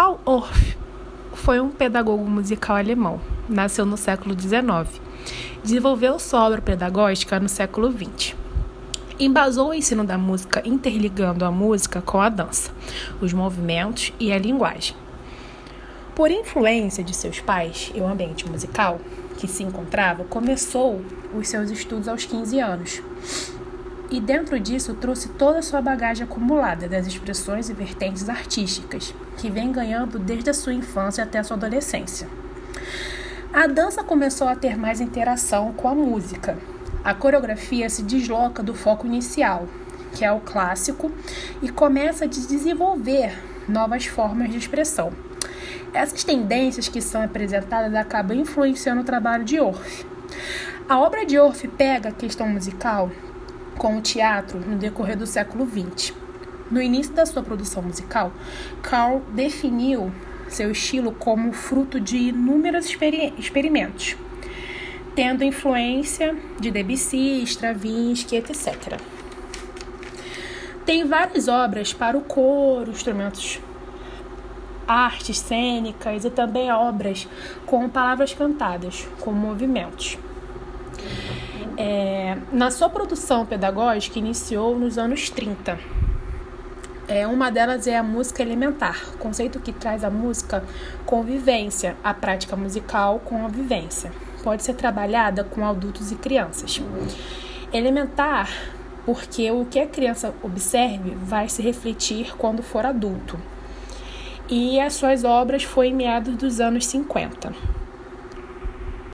Karl Orff foi um pedagogo musical alemão. Nasceu no século XIX. Desenvolveu sua obra pedagógica no século XX. Embasou o ensino da música interligando a música com a dança, os movimentos e a linguagem. Por influência de seus pais e o ambiente musical que se encontrava, começou os seus estudos aos 15 anos e dentro disso trouxe toda a sua bagagem acumulada das expressões e vertentes artísticas, que vem ganhando desde a sua infância até a sua adolescência. A dança começou a ter mais interação com a música. A coreografia se desloca do foco inicial, que é o clássico, e começa a desenvolver novas formas de expressão. Essas tendências que são apresentadas acabam influenciando o trabalho de Orff. A obra de Orff pega a questão musical com o teatro no decorrer do século XX. No início da sua produção musical, Carl definiu seu estilo como fruto de inúmeros experimentos, tendo influência de Debussy, Stravinsky, etc. Tem várias obras para o coro, instrumentos, artes cênicas e também obras com palavras cantadas, com movimentos. É, na sua produção pedagógica, iniciou nos anos 30. É, uma delas é a música elementar, conceito que traz a música com vivência, a prática musical com a vivência. Pode ser trabalhada com adultos e crianças. Elementar, porque o que a criança observe vai se refletir quando for adulto. E as suas obras foi em meados dos anos 50.